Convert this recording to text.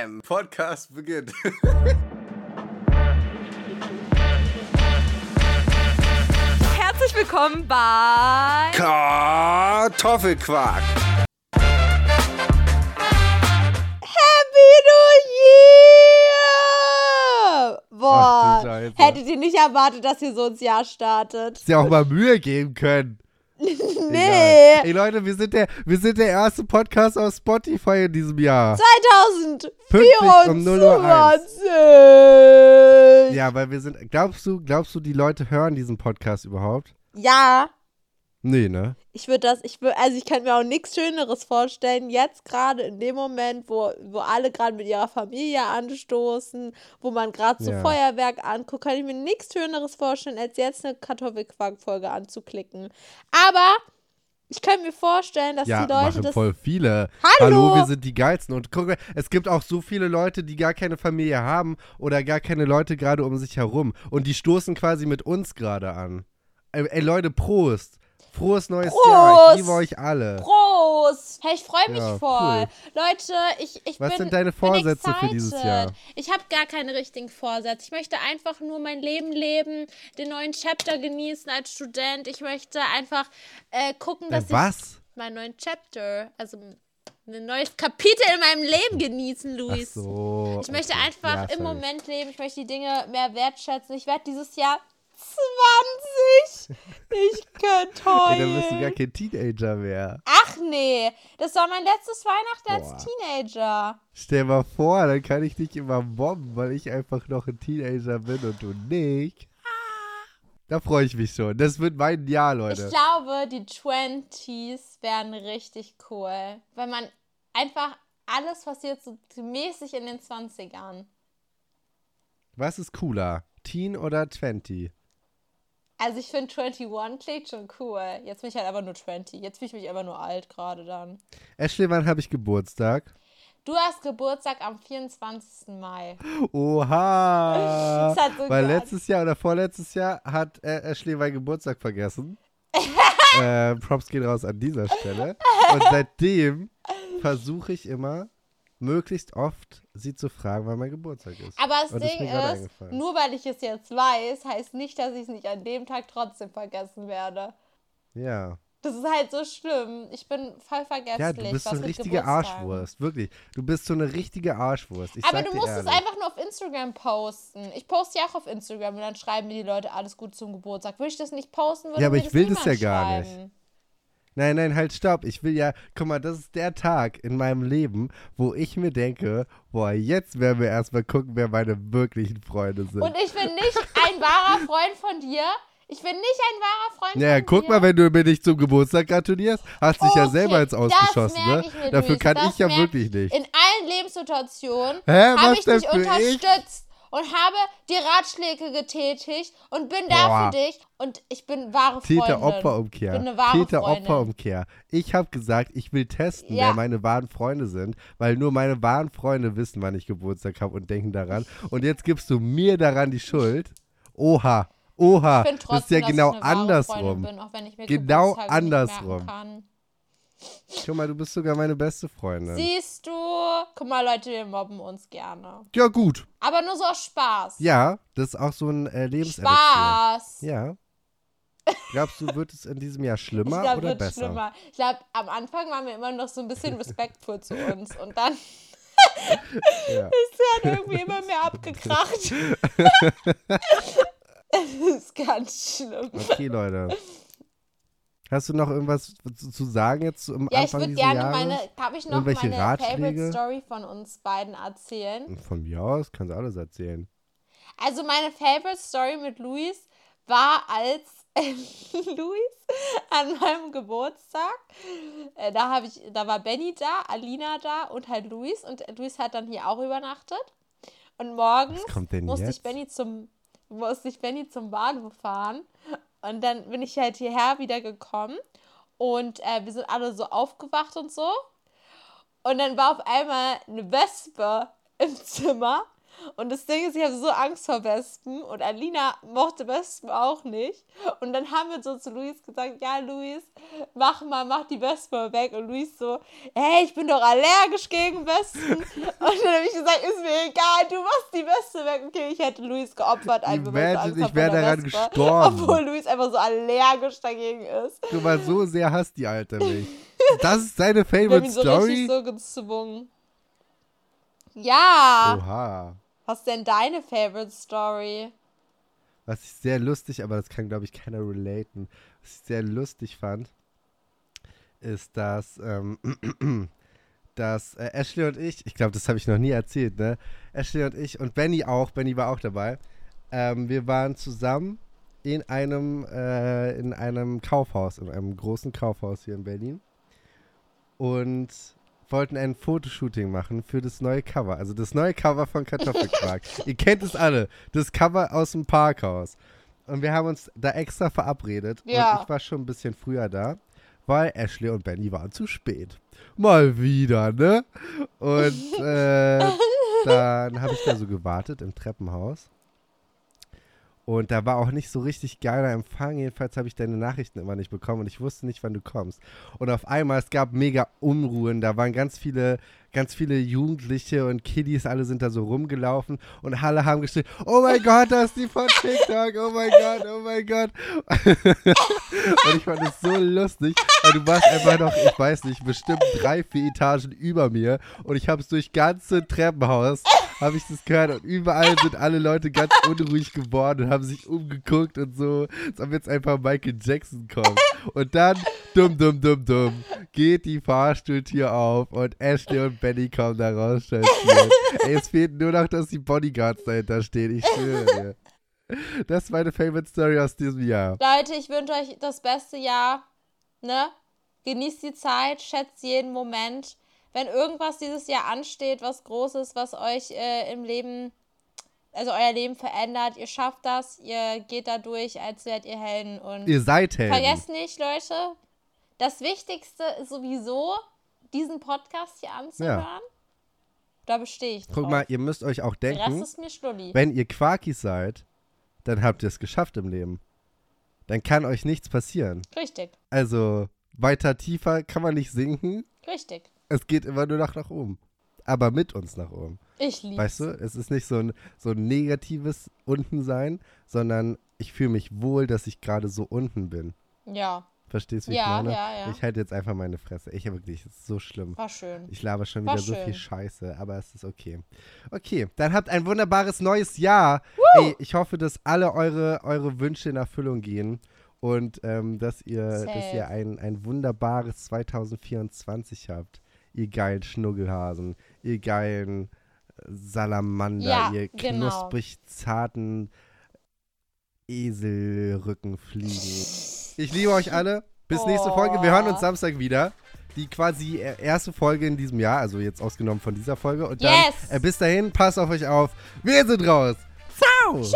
Bam! Podcast beginnt. Herzlich willkommen bei Kartoffelquark. Happy New Year! Boah, Ach hättet ihr nicht erwartet, dass ihr so ins Jahr startet? Hättest ja auch mal Mühe geben können. Nee, Egal. Ey Leute, wir sind, der, wir sind der erste Podcast auf Spotify in diesem Jahr. Pünktlich um 0 Uhr 2024! Ja, weil wir sind. Glaubst du, glaubst du, die Leute hören diesen Podcast überhaupt? Ja, Nee, ne? ich würde das, ich würde, also ich kann mir auch nichts Schöneres vorstellen, jetzt gerade in dem Moment, wo, wo alle gerade mit ihrer Familie anstoßen, wo man gerade so Ja. Feuerwerk anguckt, kann ich mir nichts Schöneres vorstellen, als jetzt eine Kartoffelquark-Folge anzuklicken. Aber ich könnte mir vorstellen, dass ja, die Leute machen das. voll viele. Hallo! wir sind die geilsten. Und guck mal, es gibt auch so viele Leute, die gar keine Familie haben oder gar keine Leute gerade um sich herum. Und die stoßen quasi mit uns gerade an. Ey, ey, Leute, Prost! Frohes neues Jahr. Prost! Ich liebe euch alle. Prost! Hey, ich freue mich Ja, voll. cool. Leute, ich, ich Was bin. sind deine Vorsätze für dieses. Jahr? Ich habe gar keine richtigen Vorsätze. Ich möchte einfach nur mein Leben leben, den neuen Chapter genießen als Student. Ich möchte einfach äh, gucken, Äh, dass ich was? meinen neuen Chapter, also ein neues Kapitel in meinem Leben genießen, Ach Luis. so. Ich möchte okay. einfach Ja, im. Moment leben. Ich möchte die Dinge mehr wertschätzen. Ich werde dieses Jahr 20. Ich könnte heulen. dann bist du gar kein Teenager mehr. Ach nee, das war mein letztes Weihnachten als. Teenager. Stell mal vor, dann kann ich dich immer mobben, weil ich einfach noch ein Teenager bin und du nicht. Da freue ich mich schon. Das wird mein Jahr, Leute. Ich glaube, die 20s werden richtig cool. Weil man einfach alles passiert so mäßig in den 20ern. Was ist cooler? Teen oder 20? Also ich finde 21 klingt schon cool. Jetzt bin ich halt aber nur 20. Jetzt fühle ich mich einfach nur alt gerade dann. Ashley, wann habe ich Geburtstag? Du hast Geburtstag am 24. Mai. Oha! Das hat so Weil geil. letztes Jahr oder vorletztes Jahr hat äh, Ashley meinen Geburtstag vergessen. äh, Props gehen raus an dieser Stelle. Und seitdem versuche ich immer, möglichst oft sie zu fragen, wann mein Geburtstag ist. Aber das Und das ist Ding ist, eingefallen. nur weil ich es jetzt weiß, heißt nicht, dass ich es nicht an dem Tag trotzdem vergessen werde. Ja. Das ist halt so schlimm. Ich bin voll vergesslich. Ja, du bist so eine richtige. Arschwurst. Wirklich. Du bist so eine richtige Arschwurst. Ich Aber du musst ehrlich. es einfach nur auf Instagram posten. Ich poste ja auch auf Instagram und dann schreiben mir die Leute alles gut zum Geburtstag. Würde ich das nicht posten, würde Ja, aber ich will das ja gar nicht. Nein, nein, halt, stopp. Ich will ja, guck mal, das ist der Tag in meinem Leben, wo ich mir denke, boah, jetzt werden wir erstmal gucken, wer meine wirklichen Freunde sind. Und ich bin nicht ein wahrer Freund von dir. Ich bin nicht ein wahrer Freund naja, von guck dir. mal, wenn du mir nicht zum Geburtstag gratulierst, hast dich ja selber ins das Ausgeschossen, ne? Dafür Luis, kann ich ja wirklich nicht. In allen Lebenssituationen habe ich dich für ich? Und habe dir Ratschläge getätigt und bin da Boah. für dich und ich bin wahre Freundin. Täter-Opfer-Umkehr. Bin eine wahre Freundin. Täter-Opfer-Umkehr. Ich habe gesagt, ich will testen, Ja. wer meine wahren Freunde sind, weil nur meine wahren Freunde wissen, wann ich Geburtstag habe und denken daran. Und jetzt gibst du mir daran die Schuld. Oha, oha. Ich trotzdem, das ist ja genau andersrum. Bin, auch wenn ich mir Genau andersrum. Guck mal, du bist sogar meine beste Freundin. Siehst du? Guck mal, Leute, wir mobben uns gerne. ja, gut. Aber nur so aus Spaß. Ja, das ist auch so ein äh, Lebenselixier. Spaß. Ja. Glaubst du, wird es in diesem Jahr Ich schlimmer glaube, oder wird besser? schlimmer. Ich glaube, am Anfang waren wir immer noch so ein bisschen respektvoll zu uns. Und dann Ja. ist er irgendwie immer mehr abgekracht. Es ist ganz schlimm. Okay, Leute. Hast du noch irgendwas zu, sagen jetzt am Ja, ich Anfang würde dieses gerne Jahres? meine, darf ich noch meine Ratschläge? Favorite Story von uns beiden erzählen? Von mir aus kannst du alles erzählen. Also meine Favorite Story mit Luis war, als Luis an meinem Geburtstag, äh, da habe ich, da war Benny da, Alina da und halt Luis und Luis hat dann hier auch übernachtet. Und morgens musste jetzt? ich Benny zum musste ich Benny zum Bahnhof fahren und dann bin ich halt hierher wieder gekommen und äh, wir sind alle so aufgewacht und so. Und dann war auf einmal eine Wespe im Zimmer Und das Ding ist, ich habe so Angst vor Wespen und Alina mochte Wespen auch nicht. Und dann haben wir so zu Luis gesagt, ja Luis, mach mal, mach die Wespen weg. Und Luis so, hey, ich bin doch allergisch gegen Wespen. Und dann habe ich gesagt, ist mir egal, du machst die Wespe weg. Okay, ich hätte Luis geopfert, einfach Imagine, ich hab wär vor der daran Wespe. gestorben. Obwohl Luis einfach so allergisch dagegen ist. Guck mal, so sehr hasst die Alte mich. Das ist deine Wir haben Favorite ihn so Story? richtig so gezwungen. Ja. Oha. Was ist denn deine Favorite Story? Was ich sehr lustig, aber das kann, glaube ich, keiner relaten. Was ich sehr lustig fand, ist, dass, ähm, dass äh, Ashley und ich, ich glaube, das habe ich noch nie erzählt, ne? Ashley und ich und Benny auch, Benny war auch dabei. Ähm, wir waren zusammen in einem, äh, in einem Kaufhaus, in einem großen Kaufhaus hier in Berlin. Und wollten ein Fotoshooting machen für das neue Cover. Also das neue Cover von Kartoffelquark. Ihr kennt es alle. Das Cover aus dem Parkhaus. Und wir haben uns da extra verabredet. Ja. Und ich war schon ein bisschen früher da, weil Ashley und Benny waren zu spät. Mal wieder, ne? Und äh, dann habe ich da so gewartet im Treppenhaus. Und da war auch nicht so richtig geiler Empfang. Jedenfalls habe ich deine Nachrichten immer nicht bekommen und ich wusste nicht, wann du kommst. Und auf einmal, es gab mega Unruhen. Da waren ganz viele, ganz viele Jugendliche und Kiddies, alle sind da so rumgelaufen und alle haben geschrien, oh mein Gott, das ist die von TikTok, oh mein Gott, oh mein Gott. und ich fand es so lustig, weil du warst einfach noch, ich weiß nicht, bestimmt drei, vier Etagen über mir und ich habe es durch ganze Treppenhaus, habe ich das gehört und überall sind alle Leute ganz unruhig geworden und haben sich umgeguckt und so, als ob jetzt einfach Michael Jackson kommt. Und dann, dumm, dumm, dumm, dumm, geht die Fahrstuhltür auf und Ashley und Benny kommen da raus. Ey, es fehlt nur noch, dass die Bodyguards dahinter stehen, ich schwöre dir. Das ist meine Favorite Story aus diesem Jahr. Leute, ich wünsche euch das beste Jahr. Ne? Genießt die Zeit, schätzt jeden Moment. Wenn irgendwas dieses Jahr ansteht, was Großes, was euch äh, im Leben, also euer Leben verändert, ihr schafft das, ihr geht da durch, als wärt ihr Helden. Und Ihr seid Helden. vergesst nicht, Leute, das Wichtigste ist sowieso, diesen Podcast hier anzuhören. Da bestehe ich drauf. Guck mal, ihr müsst euch auch denken, wenn ihr Quarkis seid, dann habt ihr es geschafft im Leben. Dann kann euch nichts passieren. Richtig, Also weiter tiefer kann man nicht sinken. richtig. Es geht immer nur noch nach oben. Aber mit uns nach oben. Ich liebe Weißt du, es ist nicht so ein, so ein negatives Untensein, sondern ich fühle mich wohl, dass ich gerade so unten bin. Ja, Verstehst du, wie Ja, ich meine? ja, ja. Ich halte jetzt einfach meine Fresse. Ich wirklich, es ist so schlimm. war schön. Ich laber schon War wieder so viel. Scheiße, aber es ist okay. Okay, dann habt ein wunderbares neues Jahr. Ey, ich hoffe, dass alle eure, eure Wünsche in Erfüllung gehen und ähm, dass ihr, dass ihr ein, ein wunderbares 2024 habt. Ihr geilen Schnuggelhasen, ihr geilen Salamander, ihr genau. knusprig zarten Eselrückenfliegen. Ich liebe euch alle. Bis nächste Folge. Wir hören uns Oh. Samstag wieder. Die quasi erste Folge in diesem Jahr, also jetzt ausgenommen von dieser Folge. Und dann Yes. äh, bis dahin, passt auf euch auf. Wir sind raus. Ciao. Tschüss.